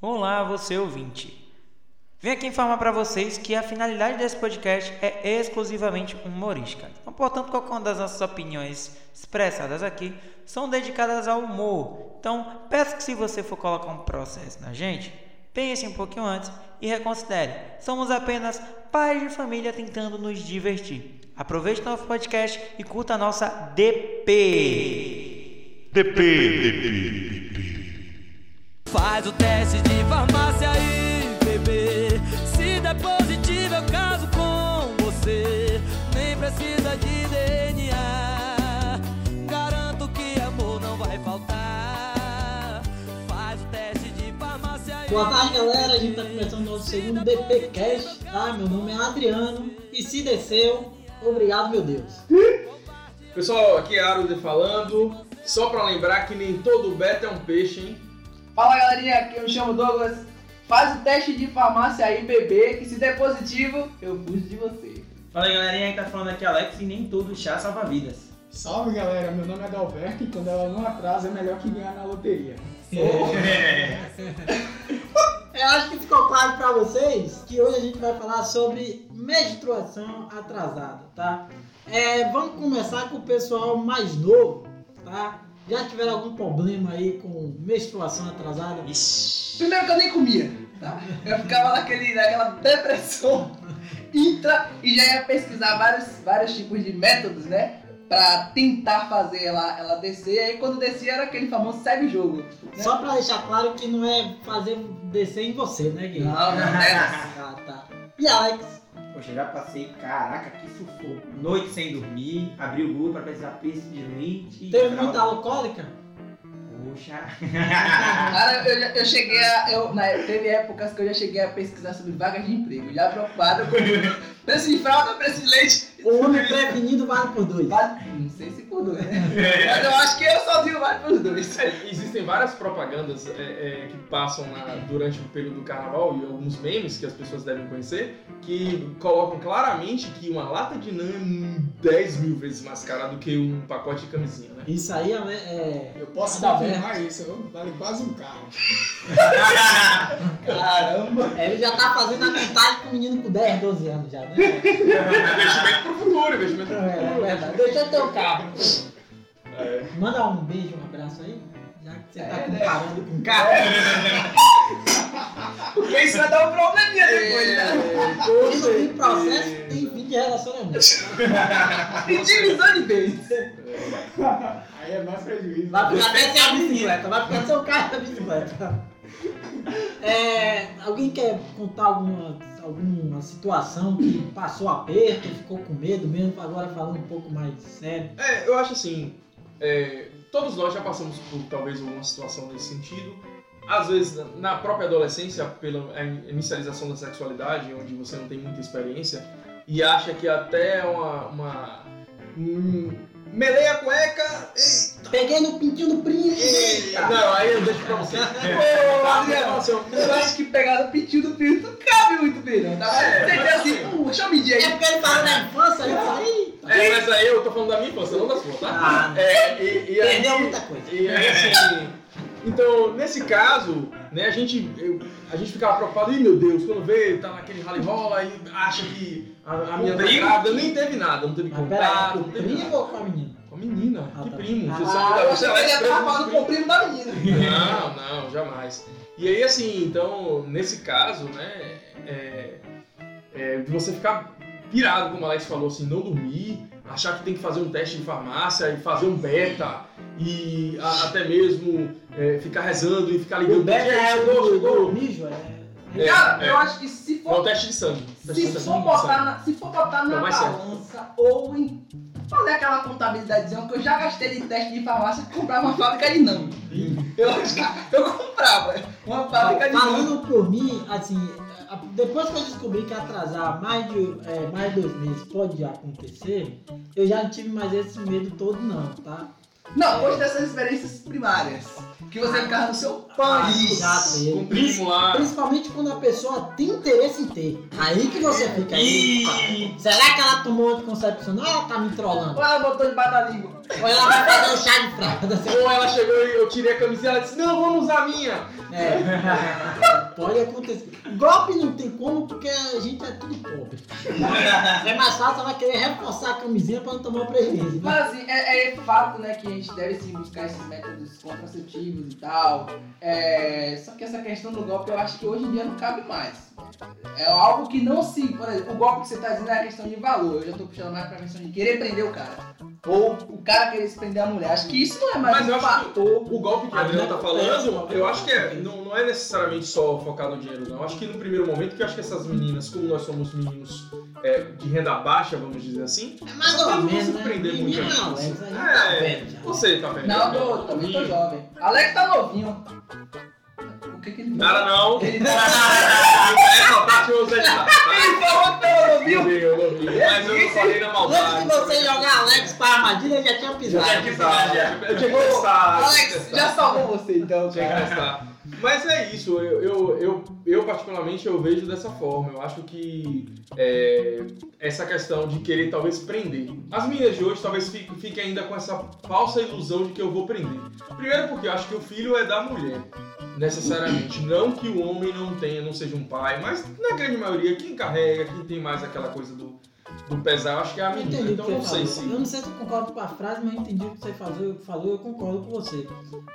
Olá, você ouvinte. Venho aqui informar para vocês que a finalidade desse podcast é exclusivamente humorística. Então, portanto, qualquer uma das nossas opiniões expressadas aqui são dedicadas ao humor. Então, peço que se você for colocar um processo na gente, pense um pouquinho antes e reconsidere. Somos apenas pais de família tentando nos divertir. Aproveite nosso podcast e curta a nossa DP. DP, DP, Faz o teste de farmácia aí, bebê. Se der positivo, eu caso com você. Nem precisa de DNA. Garanto que amor não vai faltar. Faz o teste de farmácia aí. Boa tarde, galera. A gente tá começando o nosso segundo DPcast, tá? Meu nome é Adriano e se desceu, obrigado, meu Deus. Pessoal, aqui é Arude falando. Só pra lembrar que nem todo beta é um peixe, hein? Fala galerinha, aqui eu me chamo Douglas. Faz o teste de farmácia aí, bebê, que se der positivo, eu fujo de você. Fala aí, galerinha, que tá falando aqui Alex e nem todo chá salva vidas. Salve galera, meu nome é Dalberto e quando ela não atrasa é melhor que ganhar na loteria. Eu acho que ficou claro pra vocês que hoje a gente vai falar sobre menstruação atrasada, tá? É, vamos começar com o pessoal mais novo, tá? Já tiveram algum problema aí com menstruação atrasada? Primeiro que eu nem comia, tá? Eu ficava naquele, naquela depressão intra e já ia pesquisar vários, vários tipos de métodos, né? Pra tentar fazer ela, ela descer. E aí quando descia era aquele famoso segue jogo. né? Só pra deixar claro que não é fazer descer em você, né, Gui? Não, não é. Ah, tá. E Alex? Poxa, já passei, caraca, que sufoco. Noite sem dormir, abri o Google pra pesquisar preço de leite. Teve muita alcoólica? Poxa. Cara, eu, já- eu cheguei a. Eu, na, teve épocas que eu já cheguei a pesquisar sobre vagas de emprego, já preocupado com preço de fralda, preço de leite. O homem prevenido vale por dois. Vale, não sei se por dois, né? Mas eu acho que eu sozinho vale por dois. É, existem várias propagandas é, é, que passam na- durante o período do carnaval e alguns memes que as pessoas devem conhecer que colocam claramente que uma lata de NAN é 10 mil vezes mais cara do que um pacote de camisinha, né? Isso aí é. é- Eu posso confirmar isso, eu- vale quase um carro. Caramba! é, Ele já tá fazendo a contagem com o menino com 10, 12 anos já, né? investimento pro futuro, investimento pro É, é futuro. verdade. Deixa eu ter o carro. É. Manda um beijo, um abraço aí. Já que você tá É, né? comparando com o carro. Porque isso vai dar um probleminha depois, né? Isso tem processo, tem fim de relacionamento. E divisão de bens. Aí é mais prejuízo. Vai ficar até sem a bicicleta, vai ficar seu carro da bicicleta. É, alguém quer contar alguma, alguma situação que passou aperto, ficou com medo mesmo, agora falando um pouco mais sério? É, eu acho assim, é, todos nós já passamos por talvez alguma situação nesse sentido. Às vezes, na- própria adolescência, pela inicialização da sexualidade, onde você não tem muita experiência, e acha que até uma. uma hum, melei a cueca. Eita! Peguei no pintinho do primo. eita. Não, aí eu deixo pra você. Ô, Tá, Adriano, eu acho que pegar no pintinho do pinto não cabe muito bem, não. Tá? É, Tem que mas assim, assim- pô, deixa eu medir É aí. porque ele falou na infância, aí eu falei, É, mas aí eu tô falando da minha infância, não da sua, tá? Ah, é, e, e aí, perdeu muita coisa. E aí, assim, então, nesse caso, né, a gente, eu- a gente ficava preocupado, ih, meu Deus, quando vê, tá naquele rally rola e acha que a, a minha tá primo? grávida nem teve nada, não teve contato, com o primo nada. ou com a menina? Com a menina, Ah, que tá. primo? Você Ah, você leva estar os falando com o primo da menina. não, não, jamais. E aí, assim, então, nesse caso, né, é, é, de você ficar pirado, como o Alex falou, assim, não dormir, achar que tem que fazer um teste de farmácia e fazer um beta, e a- até mesmo é, ficar rezando e ficar ligando. O beta é o chegou. do mijo, é... É, Cara, é. eu acho que se É o for, teste de sangue. Teste se de for, sangue. botar, na, se for botar na balança ou em fazer aquela contabilidadezinha que eu já gastei de teste de farmácia e comprar uma fábrica de não. Eu, acho que eu comprava uma fábrica de não. Falando por mim, assim, depois que eu descobri que atrasar mais de, é, mais de dois meses pode acontecer, eu já não tive mais esse medo todo não, tá? Não, hoje dessas experiências primárias. Que você ficava no seu pão. Já Com teve. o primo lá. Principalmente quando a pessoa tem interesse em ter. Aí que você fica aí. Será que ela tomou anticoncepcional ou ela tá me trollando? Ou ela botou debaixo da língua. Ou ela vai fazer um chá de fralda? Ou ela chegou e eu tirei a camiseta e ela disse, não, vamos usar a minha. É. Pode acontecer. Golpe não tem como porque a gente é tudo pobre. É mais fácil ela querer reforçar a camisinha pra não tomar prejuízo. né? Mas assim, é, é fato, né, que a gente deve sim buscar esses métodos contraceptivos e tal. É, só que essa questão do golpe eu acho que hoje em dia não cabe mais. É algo que não se. Por exemplo, o golpe que você tá dizendo é a questão de valor. Eu já tô puxando mais pra questão de querer prender o cara. Ou o cara querer se prender a mulher. Acho que isso não é mais Mas um eu acho fator. O golpe que a Adriana tá falando, eu acho que é, não, não é necessariamente só focado no dinheiro, não. Eu acho que no primeiro momento, que eu acho que essas meninas, como nós somos meninos é, de renda baixa, vamos dizer assim, É mais ou não menos, se né? prender muito gente tá É, vendo já. você tá vendo? Não, eu tô, também tô jovem. Alex tá novinho. O que que ele Nada não. Ele Eu usei tá? Ele falou novinho. Eu vi. Mas eu não falei na maldade. Antes de você jogar Alex pra armadilha, eu já tinha pisado. Eu tinha testar. Alex, já salvou você então, Tinha que. Mas é isso, eu, eu, eu, particularmente eu vejo dessa forma. Eu acho que é, essa questão de querer talvez prender. As meninas de hoje talvez fiquem, fiquem ainda com essa falsa ilusão de que eu vou prender. Primeiro porque eu acho que o filho é da mulher, necessariamente. Não que o homem não tenha, não seja um pai, mas na grande maioria, quem carrega, quem tem mais aquela coisa do, do pesar, acho que é a menina. entendi Então não você sei falou. se. Eu não sei se eu concordo com a frase, mas eu entendi o que você falou, falou eu concordo com você.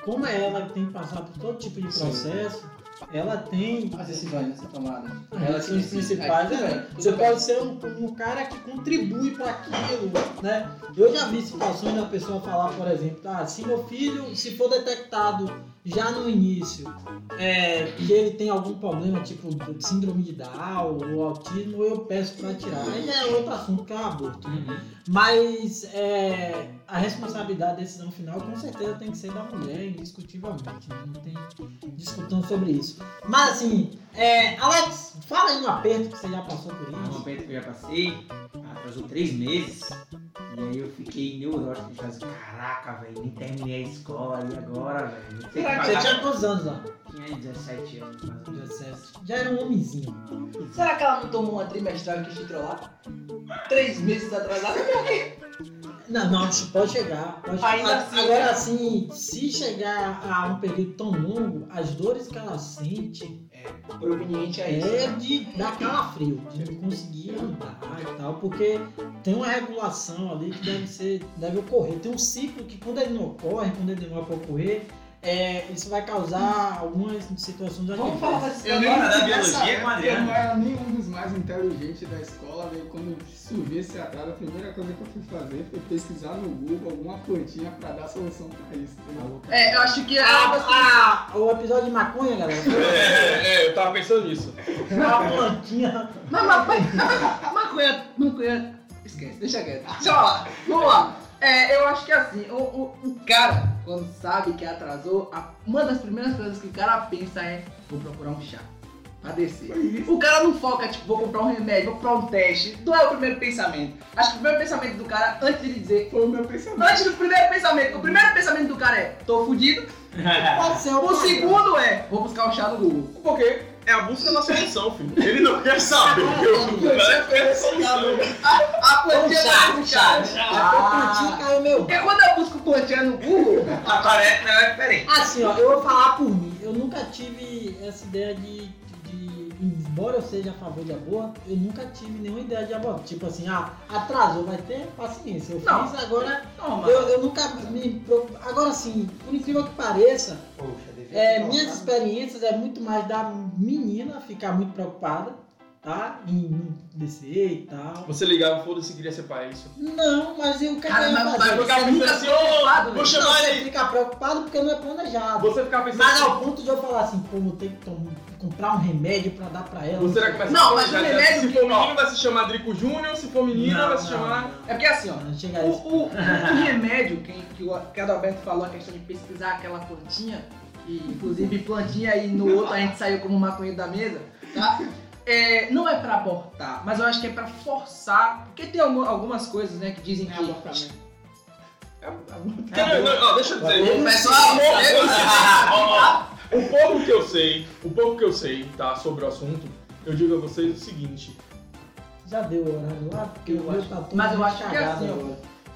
Como é ela que tem que passar por todo tipo de Sim. processo, ela tem As decisões a ser tomadas. Elas são as principais. Né? Você bem. pode ser um, um cara que contribui para aquilo, né? Eu já vi situações da pessoa falar, por exemplo, ah, se meu filho, se for detectado já no início, é, que ele tem algum problema, tipo síndrome de Down ou autismo, eu peço para tirar. Aí é outro assunto que é aborto. né? Mas é, a responsabilidade da decisão final com certeza tem que ser da mulher, indiscutivelmente. né? Não tem discutindo sobre isso. Mas assim, é, Alex, fala aí no aperto que você já passou por É um isso. momento que eu já passei, atrasou três meses. E aí eu fiquei neurótico fazer, caraca, velho, nem terminei a escola e agora, velho. Será que Você pagar." tinha quantos anos lá? Tinha 17 anos, mais ou menos. 17. Já era um homenzinho. Será que ela não tomou uma trimestral e quis te trollar? Três meses atrasada? Não, não, pode chegar. Pode Ainda chegar. assim, Agora, assim, se chegar a um período tão longo, as dores que ela sente Proveniente a isso. é né? de dar calafrio, de não conseguir andar e tal, porque tem uma regulação ali que deve ser, deve ocorrer. Tem um ciclo que quando ele não ocorre, quando ele demora para ocorrer, é, isso vai causar algumas situações Vamos falar Eu nem da biologia com Adriano. Eu não era nenhum dos mais inteligentes da escola, velho. Quando surgiu esse atraso, a primeira coisa que eu fui fazer foi pesquisar no Google alguma plantinha pra dar solução pra isso. entendeu? É, eu acho que é Ah, ah, o episódio de maconha, galera, É, é, eu tava pensando nisso. uma plantinha. Mas, mas, mas, maconha, maconha, esquece, deixa quieto. Deixa eu falar, vamos lá. É, eu acho que assim, o, o, o cara, quando sabe que atrasou, a- uma das primeiras coisas que o cara pensa é, vou procurar um chá pra descer. O cara não foca, tipo, vou comprar um remédio, vou comprar um teste. Não é o primeiro pensamento. Acho que o primeiro pensamento do cara, antes de ele dizer, Foi o meu pensamento. antes do primeiro pensamento, o primeiro pensamento do cara é, tô fudido. Pode ser O segundo é, vou buscar um chá no Google. Porque é a busca da solução, filho. Ele não quer saber. Eu a solução. A plantinha Google, chá. A plantinha caiu meu. Porque quando eu busco plantinha no Google, Aparece, não é diferente. Assim, ó, eu vou falar por mim. Eu nunca tive essa ideia de, de- Embora eu seja a favor de aborto, eu nunca tive nenhuma ideia de aborto. Tipo assim, ah, atrasou, vai ter paciência. Eu Não. fiz, agora. não, mas... Eu, eu nunca me. Agora sim, por incrível que pareça, Poxa, é, minhas experiências é muito mais da menina ficar muito preocupada, tá? Em não descer e tal. Você ligava, foda-se, queria ser pai, é isso. Não, mas eu quero Cara, mas fazer. vai ficar Você nunca assim, preocupado, vou chamar Não, você ele. fica preocupado porque não é planejado. Você ficava pensando. Mas ao ponto de eu falar assim, pô, vou ter que tom- comprar um remédio pra dar pra ela. Você vai começar Não, mas o remédio Se que- for menino, vai se chamar Drico Júnior. Se for menina, Não, vai se não, chamar. não. É porque assim, ó, Não chega a o, isso. o, o remédio que, que o que Adalberto falou, a questão de pesquisar aquela plantinha, e inclusive plantinha e no outro a gente saiu como maconheiro da mesa, tá? É, não é pra abortar, mas eu acho que é pra forçar, porque tem algum- algumas coisas, né, que dizem É que... abortamento. É, porque, não, não, ó, deixa eu dizer. Pessoal, o pouco que eu sei, o pouco que eu sei, tá, sobre o assunto, eu digo a vocês o seguinte. Já deu horário lá? Porque o meu tá todo Mas eu acho que é assim, ó.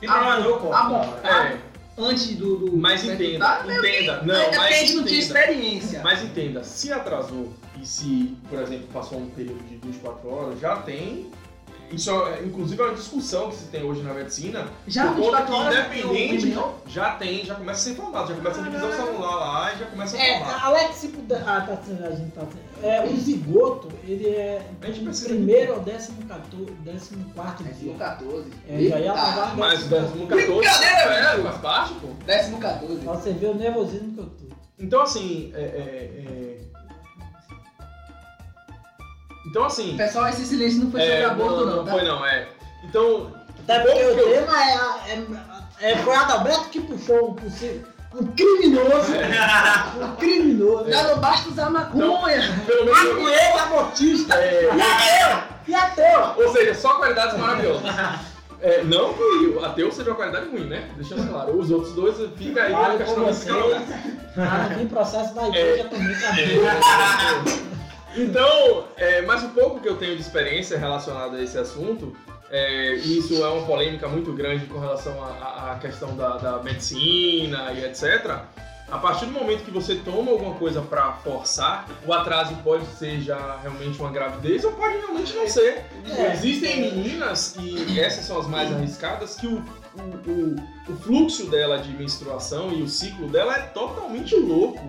problema não, pô. Ah, bom. É, Antes do. do mas entenda, tá? entenda. Não, é porque a mas gente não tinha entenda. experiência. Mas entenda, se atrasou e se, por exemplo, passou um período de 24 horas, já tem. Isso é, inclusive é uma discussão que se tem hoje na medicina. Já por conta 24 que já independente já tem, já começa a ser informado, já começa a divisão celular lá e já começa a É, falar. Alex, se puder. Ah, tá sendo, a gente tá sendo. É, o zigoto, ele é precisa primeiro ou décimo, 14, décimo quarto dia. 14. É, já ia acabar Mas o décimo décimo 14 Brincadeira, é, amigo. faz parte, pô. Décimo 14. Pra você ver o nervosismo que eu tô. Então assim, é, é, é... Então assim. Pessoal, esse silêncio não foi sobre É, aborto, não, não tá? foi não, é. Então. Até o porque o eu- tema é, a- é, é, foi Adalberto que puxou um possível. Um criminoso. Um criminoso. Já não basta usar maconha. Pelo menos. Maconheiro, abortista. É, E ateu. E ateu. ou seja, só qualidades maravilhosas. É, não que o ateu seja uma qualidade ruim, né? Deixando claro. Os outros dois fica aí Fala a com questão vocês. Ah, tem processo da igreja também, cabelo. Então, é, mas o pouco que eu tenho de experiência relacionado a esse assunto, é, e isso é uma polêmica muito grande com relação à- questão da, da medicina e etc. A partir do momento que você toma alguma coisa pra forçar, o atraso pode ser já realmente uma gravidez ou pode realmente não ser. É. Existem meninas, e essas são as mais arriscadas, que o, o, o, o fluxo dela de menstruação e o ciclo dela é totalmente louco.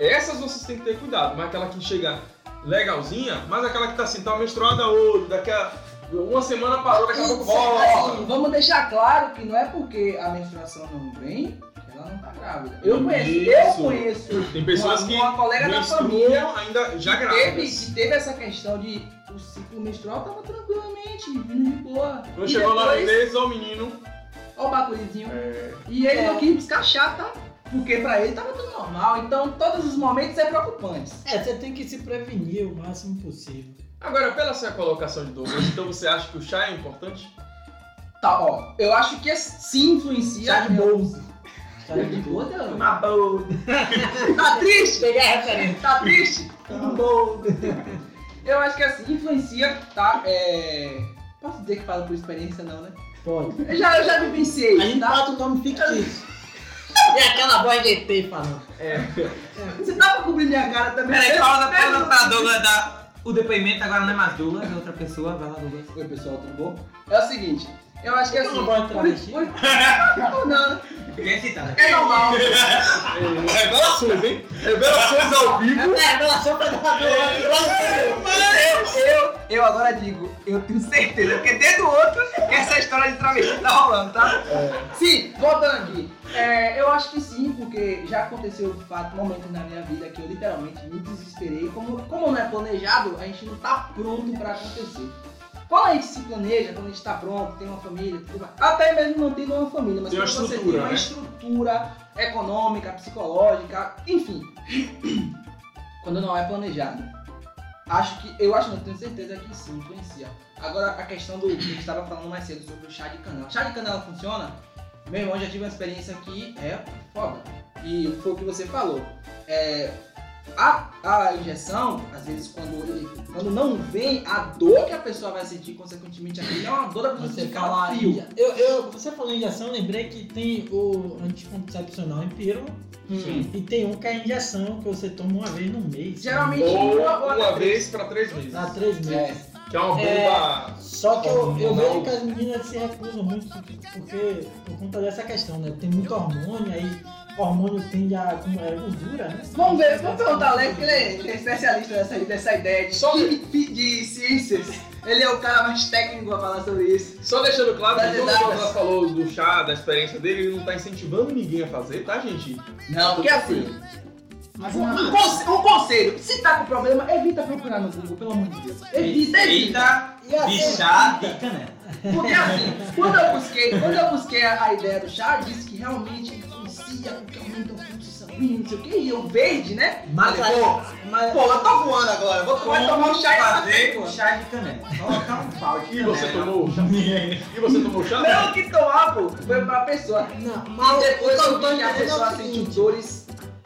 Essas vocês têm que ter cuidado, mas aquela que chega legalzinha, mas aquela que tá assim, tá menstruada hoje, daqui a uma semana parou, daqui a pouco volta. Assim, vamos deixar claro que não é porque a menstruação não vem que ela não tá grávida. Eu conheço, eu conheço Tem pessoas uma, que uma colega da família ainda já que teve, que teve essa questão de o ciclo menstrual tava tranquilamente, vindo de boa. Quando chegou lá na depois, vez, ó o menino. Ó o bagulhozinho. É, E ele É. não quis buscar chata, porque pra ele tava tudo normal. Então todos os momentos é preocupante. É, você tem que se prevenir o máximo possível. Agora, pela sua colocação de Douglas, então você acha que o chá é importante? Tá, ó. Eu acho que sim influencia. Chá de bolsa. Chá De de boa, bolsa. Deus. Uma boa. Tá triste? Peguei a referência. Tá triste? Uma bolsa. Eu acho que assim, influencia, tá? É. Posso dizer que falo por experiência, não, né? Pode. Eu já, eu já vivenciei, A gente tá? bota o nome fictício. E aquela voz de ET falando. Você tá pra cobrir minha cara também? Peraí, pausa, você- pausa pra Douglas dar o depoimento, agora não é mais Douglas, é outra pessoa, vai lá, Douglas. Oi, pessoal, tudo bom? É o seguinte, eu acho que assim. Não pode travesti? por- por- Não, não. Quem citar? É normal. Revelações, hein? Revelações ao vivo. É, revelação pra dar Eu, eu, eu agora digo, eu tenho certeza, porque desde o outro essa história de travesti tá rolando, tá? Sim, voltando aqui. É, eu acho que sim, porque já aconteceu de fato momentos na minha vida que eu literalmente me desesperei. Como, como não é planejado, a gente não tá pronto pra acontecer. Quando a gente se planeja, quando a gente tá pronto, tem uma família, tudo até mesmo não tendo uma família, mas Tem uma quando você tem uma né? estrutura econômica, psicológica, enfim, quando não é planejado. Acho que, eu acho, não tenho certeza que sim, influencia. Agora, a questão do que a gente estava falando mais cedo sobre o chá de canela. Chá de canela funciona? Meu irmão já tive uma experiência que é foda. E foi o que você falou. É, a, a injeção, às vezes, quando, ele, quando não vem, a dor que a pessoa vai sentir, consequentemente, é uma dor da pessoa Você sentir fala aí. Eu, eu, você falou em injeção, eu lembrei que tem o anticoncepcional em pílula Sim. e tem um que é a injeção que você toma uma vez no mês. Geralmente, Ou uma, uma até vez pra três meses. Dá três meses. É. Que é uma É. bomba. Só que eu, eu vejo que as meninas se recusam muito porque por conta dessa questão, né? Tem muito hormônio, aí hormônio tende a acumular gordura, né? Vamos ver, vamos perguntar ao Alex, que ele é, ele é especialista nessa, dessa ideia de, Só- de, de ciências. Ele é o cara mais técnico pra falar sobre isso. Só deixando claro que quando o. Douglas falou do chá, da experiência dele, ele não tá incentivando ninguém a fazer, tá, gente? Não, porque assim, Mas um, um conse- um conselho, se tá com problema, evita procurar no Google, pelo amor de Deus. Evita, evita. Eita, E assim, chá canela. Porque assim, quando eu busquei, quando eu busquei a, a ideia do chá, disse que realmente influencia, porque aumenta o fluxo sanguíneo. não sei o que, e eu verde, né? Mas Falei, pô, Mas, pô, eu tô voando agora, vou vai tomar um chá e fazer pô. um chá de canela. Colocar um pau de E você tomou o chá? E você tomou o chá? Não, que tomar, pô, foi pra pessoa. não, E mas depois o que eu vi que a pessoa o sentiu seguinte,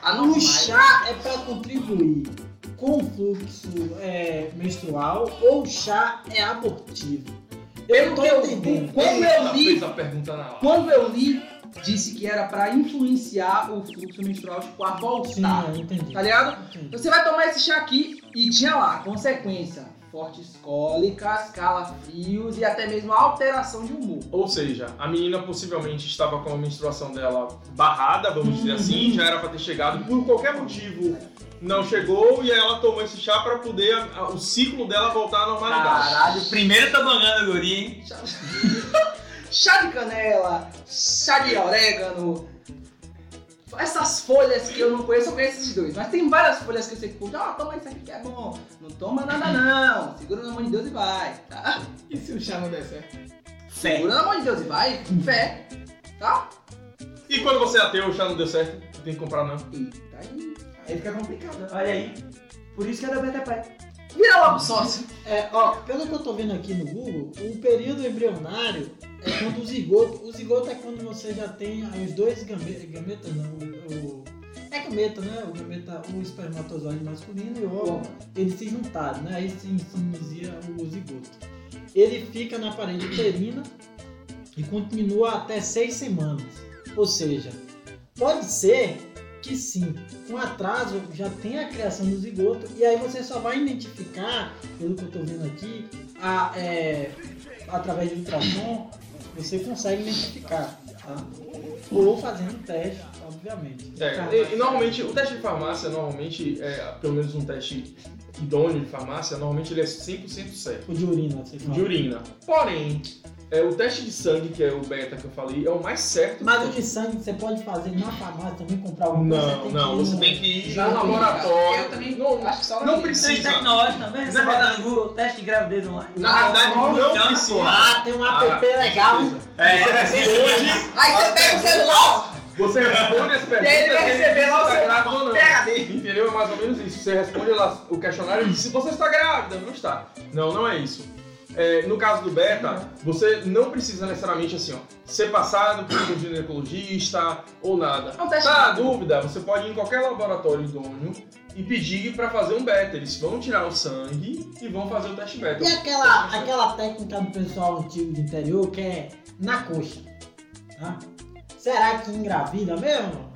O chá é para contribuir com o fluxo é, menstrual ou o chá é abortivo? Pelo tô eu entendendo. quando eu li, quando eu li, disse que era pra influenciar o fluxo menstrual, tipo, a Sim, voltar. eu entendi. Tá ligado? Entendi. Você vai tomar esse chá aqui e tinha lá, consequência, fortes cólicas, calafrios e até mesmo alteração de humor. Ou seja, a menina possivelmente estava com a menstruação dela barrada, vamos dizer assim, já era pra ter chegado, por qualquer motivo não chegou e aí ela tomou esse chá pra poder a- a- o ciclo dela voltar à normalidade. Caralho, primeiro tobogã do guri, hein? Chá de canela, chá de orégano. Essas folhas que eu não conheço, eu conheço esses dois. Mas tem várias folhas que eu sei que, pô, ah, toma isso aqui que é bom. Não toma nada não. Segura na mão de Deus e vai. Tá? E se o chá não der certo? Fé. Segura na mão de Deus e vai. Com fé. Tá? E quando você é ateu, o chá não deu certo, tem que comprar não. Eita, aí. Aí fica complicado. Olha aí. Por isso que é da Beta Pai. Vira logo sócio. É, ó, pelo que eu tô vendo aqui no Google, o período embrionário é quando o zigoto. O zigoto é quando você já tem os dois gametas. Gameta não, o, o- É gameta, né? O gameta, o espermatozoide masculino e o óvulo, eles se juntaram, né? Aí se, inicia o zigoto. Ele fica na parede uterina e continua até seis semanas. Ou seja, pode ser que sim, com atraso já tem a criação do zigoto e aí você só vai identificar, pelo que eu tô vendo aqui, a, é, através de ultrassom, você consegue identificar, tá? Ou fazendo teste, obviamente. É, e, e normalmente, o teste de farmácia, normalmente, é, pelo menos um teste idôneo de farmácia, normalmente ele é 100% certo. O de urina, você fala. De urina. Porém, é, o teste de sangue, que é o beta que eu falei, é o mais certo. Mas o de sangue você pode fazer na farmácia também, comprar alguma coisa. Não, tem não, você tem que ir Já no laboratório. Eu também Não, acho que só não precisa. Três tecnológicos também. Você no Google, teste de gravidez online. Na verdade, não Então, precisa. Ah, tem um app legal. É, Você responde, Aí você pega o celular. você responde as perguntas. E ele vai receber lá o se seu tá grávida ou não. PhD. Entendeu? É mais ou menos isso. Você responde lá o questionário e diz se você está grávida, não está. Não, não é isso. É, no caso do beta, você não precisa necessariamente assim, ó, ser passado por um ginecologista ou nada. Teste Tá na dúvida, você pode ir em qualquer laboratório idôneo e pedir para fazer um beta. Eles vão tirar o sangue e vão fazer o teste beta. E aquela, aquela técnica do pessoal antigo do interior que é na coxa. Tá? Será que engravida mesmo?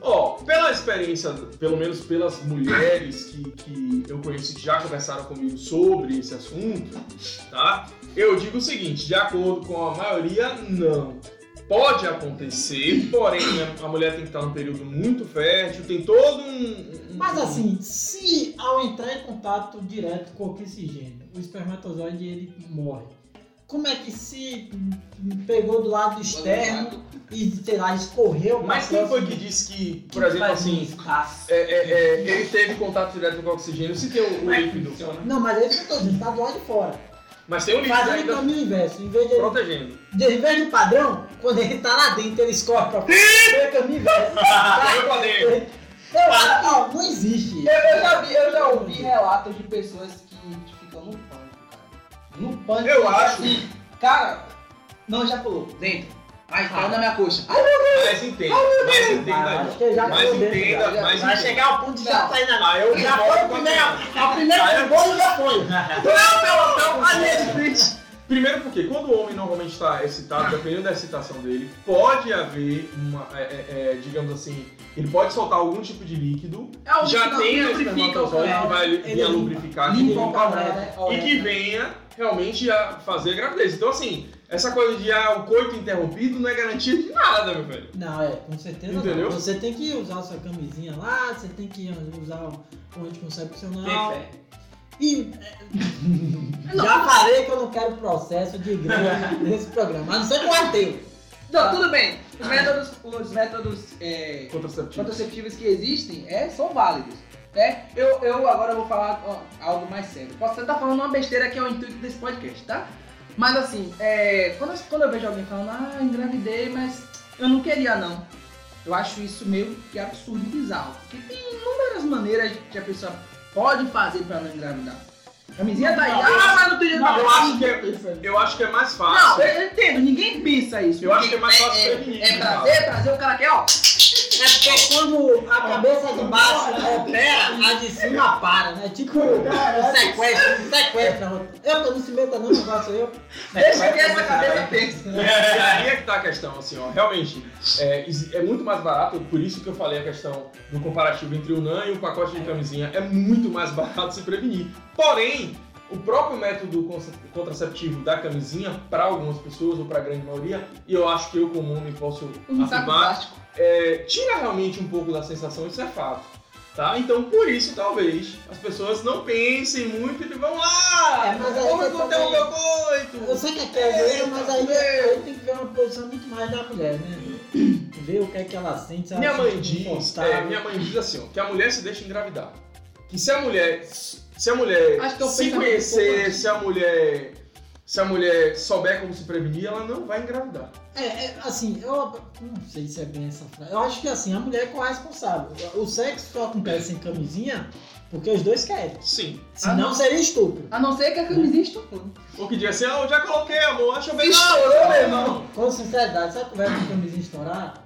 Ó, pela experiência, pelo menos pelas mulheres que, que eu conheço que já conversaram comigo sobre esse assunto, tá? Eu digo o seguinte, de acordo com a maioria, não. Pode acontecer, porém a- a mulher tem que estar num período muito fértil, tem todo um. um- Mas assim, se ao entrar em contato direto com o oxigênio, o espermatozoide ele morre. Como é que se pegou do lado externo e, sei lá, escorreu pra Mas quem foi que disse que, por exemplo, assim, Espaço. é, é, é, ele teve contato direto com o oxigênio, se tem o, o líquido. Não, mas que tô dizendo, tá do lado de fora. Mas tem o líquido Fazendo o ainda caminho inverso. Em vez de ele protegendo. De em vez do padrão, quando ele tá lá dentro, ele escorre pra fora. Foi o caminho inverso. Eu falei. Eu acho que ó, não existe. Eu, eu já vi, eu já ouvi relatos de pessoas que ficam no. No pânico. Eu acho. assim, Cara, não, já pulou. Dentro. Aí tá na minha coxa. Ai, Mas entenda, mas entenda Ah, que Mas pulou dentro, entenda, mas Vai entenda. chegar ao ponto de já Não. sair na Aí eu Já foi o a primeiro. A primeira Aí eu- já foi. Primeiro porque quando o homem normalmente está excitado, dependendo da excitação dele, pode haver uma, é, é, é, digamos assim, ele pode soltar algum tipo de líquido, É o já tem a espermatozoide que vai vir a lubrificar, Limpa limpa canal, né? e que venha realmente a fazer a gravidez. Então assim, essa coisa de ah, o coito interrompido não é garantia de nada, meu velho. Não, é, com certeza não. Entendeu? Você tem que usar a sua camisinha lá, você tem que usar o anticoncepcional. Tem fé. E é, já falei que eu não quero processo de igreja nesse programa, a não ser com ateu. Não, tudo bem. Os métodos, os métodos é, Contraceptivo. contraceptivos que existem é, são válidos. Né? Eu, eu agora vou falar ó, algo mais sério. Posso estar falando uma besteira que é o intuito desse podcast, tá? Mas assim, é, quando, eu- quando eu vejo alguém falando, ah, engravidei, mas eu não queria não. Eu acho isso meio que absurdo e bizarro. Porque tem inúmeras maneiras que a pessoa pode fazer pra não engravidar. Camisinha tá aí. Não, Ah, mas não tem jeito pra Eu acho que é, eu acho que é mais Não, fácil. eu, eu entendo, ninguém pensa isso. Eu acho que é mais fácil é, prevenir, É, né, prazer, prazer, o cara quer, ó. É porque quando a cabeça de baixo opera, a de cima para, né? Tipo um sequestro, um sequestro. Eu tô não se meta não, negócio eu. Deixa que essa cabeça pensa. É, aí é que tá a questão, assim, ó. Realmente, é, é muito mais barato, por isso que eu falei a questão do comparativo entre o NAN e o pacote de camisinha. É muito mais barato se prevenir. Porém, o próprio método contraceptivo da camisinha, para algumas pessoas, ou para a grande maioria, e eu acho que eu, como homem, posso Um saco afirmar, plástico. É, tira realmente um pouco da sensação, isso é fato. Tá? Então, por isso, talvez, as pessoas não pensem muito e vão lá! É, mas aí Vamos você conter o também- meu coito! Eu sei que é zoeira, mas aí, aí tem que ver uma posição muito mais da mulher, né? Ver o que é que ela sente, se ela Minha mãe diz, é, minha mãe diz assim, ó, que a mulher se deixa engravidar. Que se a mulher, se a mulher Acho que é se conhecer, se a mulher, se a mulher souber como se prevenir, ela não vai engravidar. É, é, assim, eu não sei se é bem essa frase. Eu acho que assim, a mulher é corresponsável. O sexo só acontece sem camisinha porque os dois querem. Sim. Senão Ah, seria estupro. A não ser que a camisinha estupou. Ou que diga assim, ah, eu já coloquei, amor, acha bem. Estourou, Não, meu irmão. Com sinceridade, sabe quando vai uma camisinha estourar?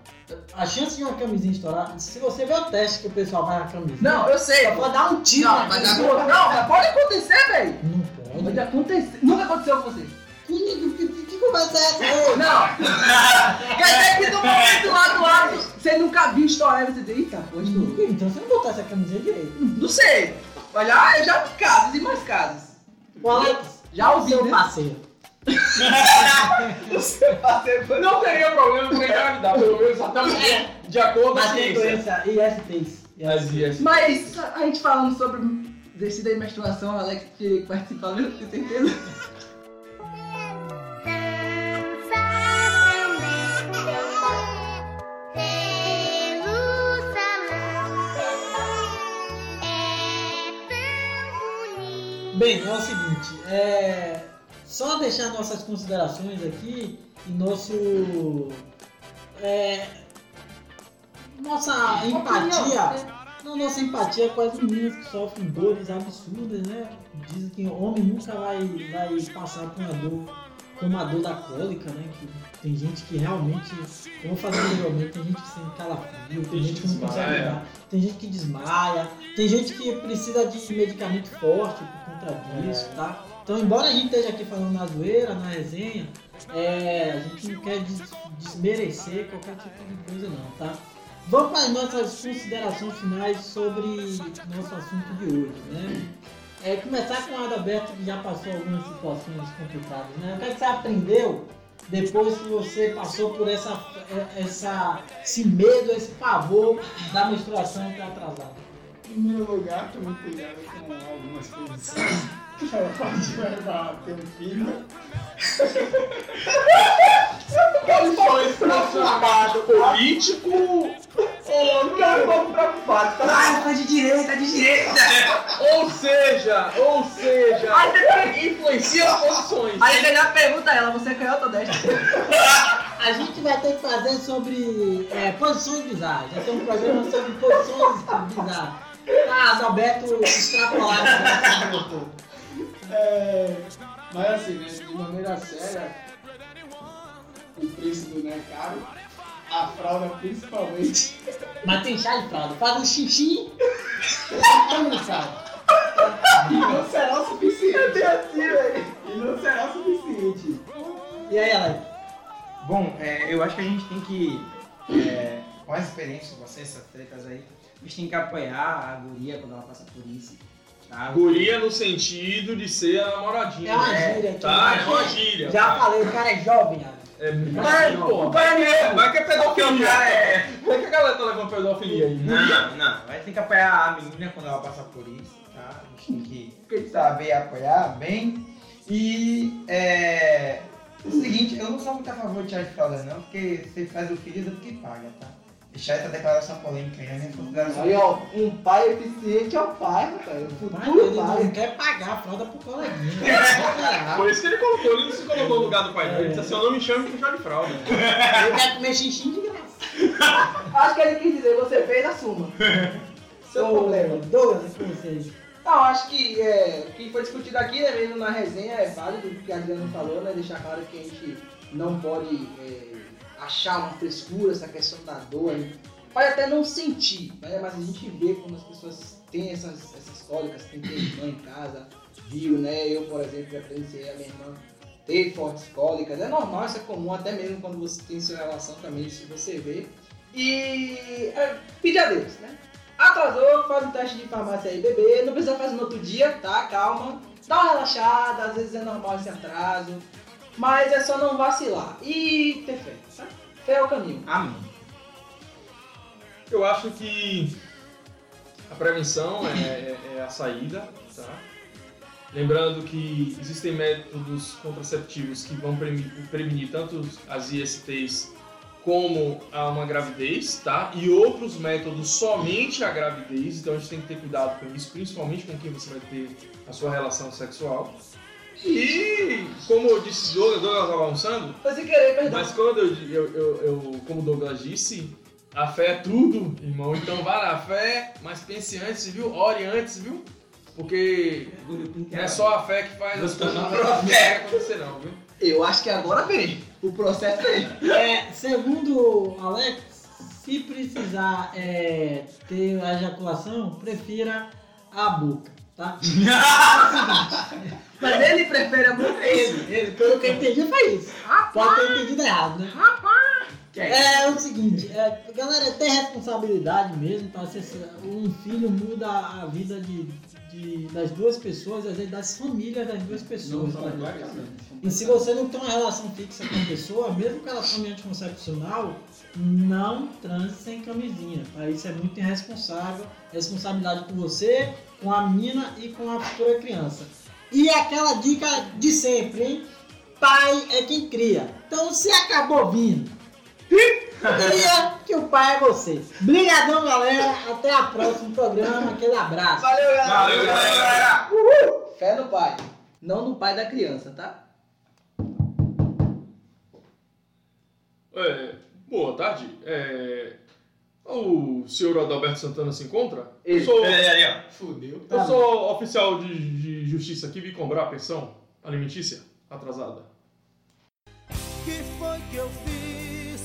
A chance de uma camisinha estourar, se você ver o teste que o pessoal vai na camisinha, Não, eu sei. só pode dar um tiro Não, na mas não, mas pode acontecer, velho. Não Pode pode. acontecer. Nunca aconteceu com você. Que, que, que, conversa é essa? Não. Quer dizer que no momento lá do lado, você nunca viu estourar e você diz, eita, pô, estourou. Então você não botou essa camisinha direito. Não sei. Mas já, eu já vi casos e mais casos. Alex, Já ouvi, seu né? parceiro. O seu parceiro foi- Não teria problema com engravidar, pelo menos até de acordo com a ciência. As IS. Mas a gente falando sobre descida e menstruação, Alex queria participar mesmo, tem certeza? Bem, é o seguinte, é... só deixar nossas considerações aqui e nosso. É... Nossa empatia. Não, nossa empatia com as meninas que sofrem dores absurdas, né? Dizem que o homem nunca vai, vai passar por uma dor como a dor da cólica, né? Que tem gente que realmente, como eu falei anteriormente, tem gente que sente calafrio, tem gente que não consegue desmaia. lidar, tem gente que desmaia, tem gente que precisa de medicamento forte por conta disso, tá? Então, embora a gente esteja aqui falando na zoeira, na resenha, é, a gente não quer des- desmerecer qualquer tipo de coisa não, tá? Vamos para as nossas considerações finais sobre nosso assunto de hoje, né? É, começar com o Adalberto, que já passou algumas situações complicadas, né? O que, é que você aprendeu depois que você passou por essa, essa, esse medo, esse pavor da menstruação que é atrasada? Em primeiro lugar, tome cuidado com algumas posições. Ela pode levar teu filho. Posições transformado político ou um pouco preocupado. Ah, tá de direita, de direita. Ou seja, ou seja, Aí você, influencia as posições. aí você já pergunta a ela, você é canhota ou destra? A gente vai ter que fazer sobre é, posições bizarras. Já tem um programa sobre posições bizarras. Tá, Adalberto extrapolado. né? É, mas assim, né, de maneira séria, o preço do não é caro. A fralda principalmente. Mas tem chá de fralda. Faz um xixi. Como não sabe? E não será o suficiente. assim, E não será o suficiente. E aí, Alex? Bom, é, eu acho que a gente tem que, é, com as experiências de vocês, essas tretas aí, a gente tem que apoiar a guria quando ela passa por isso. Tá? Guria no sentido de ser a namoradinha. É uma né? gíria. Tá, é uma gíria. Já tá. falei, o cara é jovem, Alex. É, vai, pô, vai mesmo. Vai que é pedofilia. É. Vai que a galera tá levando pedofilia aí. Não, não, gente tem que apoiar a menina quando ela passa por isso, tá? A gente tem que saber apoiar bem. E é. O seguinte, eu não sou muito a favor de chá de fralda não, porque você faz o filho do que paga, tá? Deixar essa declaração polêmica aí, a consideração. Aí, ó, um pai eficiente é o pai, rapaz. O futuro ele pai. não quer pagar a fralda pro coleguinha. Foi isso que ele colocou, ele não se colocou no lugar do pai dele. Ele disse assim, eu não me chame com chá de fralda. Ele quer comer xixi de graça. Acho que ele quis dizer, você fez, assuma. Seu problema. Douglas, com vocês. Não, acho que é, o que foi discutido aqui, né, mesmo na resenha, é válido o que a Adriana falou, né? Deixar claro que a gente não pode é, achar uma frescura essa questão da dor. Pode até não sentir, né? Mas a gente vê quando as pessoas têm essas, essas cólicas, tem ter irmã em casa, viu, né? Eu, por exemplo, já presenciei a minha irmã ter fortes cólicas. É normal, isso é comum, até mesmo quando você tem sua relação também, se você vê. E é, pedir a Deus, né? Atrasou, faz um teste de farmácia aí, bebê. Não precisa fazer no outro dia, tá? Calma. Dá uma relaxada, às vezes é normal esse atraso. Mas é só não vacilar e ter fé, tá? Fé é o caminho. Amém. Eu acho que a prevenção é, é- é a saída, tá? Lembrando que existem métodos contraceptivos que vão prevenir tanto as ISTs como a uma gravidez, tá? E outros métodos somente a gravidez, então a gente tem que ter cuidado com isso, principalmente com quem você vai ter a sua relação sexual. E, como eu disse, Douglas, Douglas estava almoçando, Foi sem querer, perdão. mas quando eu, eu, eu, eu- como o Douglas disse, a fé é tudo, irmão. Então vá na fé, mas pense antes, viu? Ore antes, viu? Porque não é só a fé que faz as coisas acontecer, não, viu? Eu acho que agora vem. O processo vem. É, segundo Alex, se precisar é, ter a ejaculação, prefira a boca, tá? Mas ele prefere a boca. Ele, ele, pelo que eu entendi, foi isso. Pode ter entendido errado, né? É, o seguinte, é, galera, tem responsabilidade mesmo, tá? Um filho muda a vida de, de- das duas pessoas, às vezes das famílias das duas pessoas. tá? E se você não tem uma relação fixa com a pessoa, mesmo que ela tome anticoncepcional, não transe sem camisinha. Tá? Isso é muito irresponsável. Responsabilidade com você, com a menina e com a futura criança. E aquela dica de sempre, hein? Pai é quem cria. Então se acabou vindo. Cria que o pai é você. Obrigadão, galera. Até a próximo programa. Aquele abraço. Valeu, galera. Valeu, galera! Fé no pai. Não no pai da criança, tá? É, boa tarde. É, o senhor Adalberto Santana se encontra? Eu Ele. sou, Peraí, ali, ó. Fudeu. eu sou oficial de, de justiça aqui, vim cobrar a pensão alimentícia atrasada. Que foi que eu fiz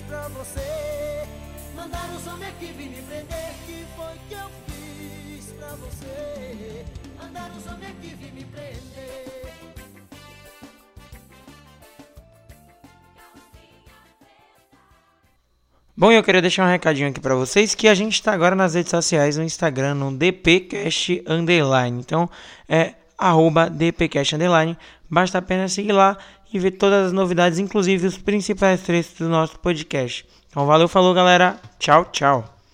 pra você? Mandaram homens aqui vir me prender. Que foi que eu fiz pra você? Mandaram homens aqui vir me prender. Bom, eu queria deixar um recadinho aqui pra vocês que a gente tá agora nas redes sociais, no Instagram, no DPcast Underline. Então, é arroba DPcast Underline. Basta apenas seguir lá e ver todas as novidades, inclusive os principais trechos do nosso podcast. Então, valeu, falou, galera. Tchau, tchau.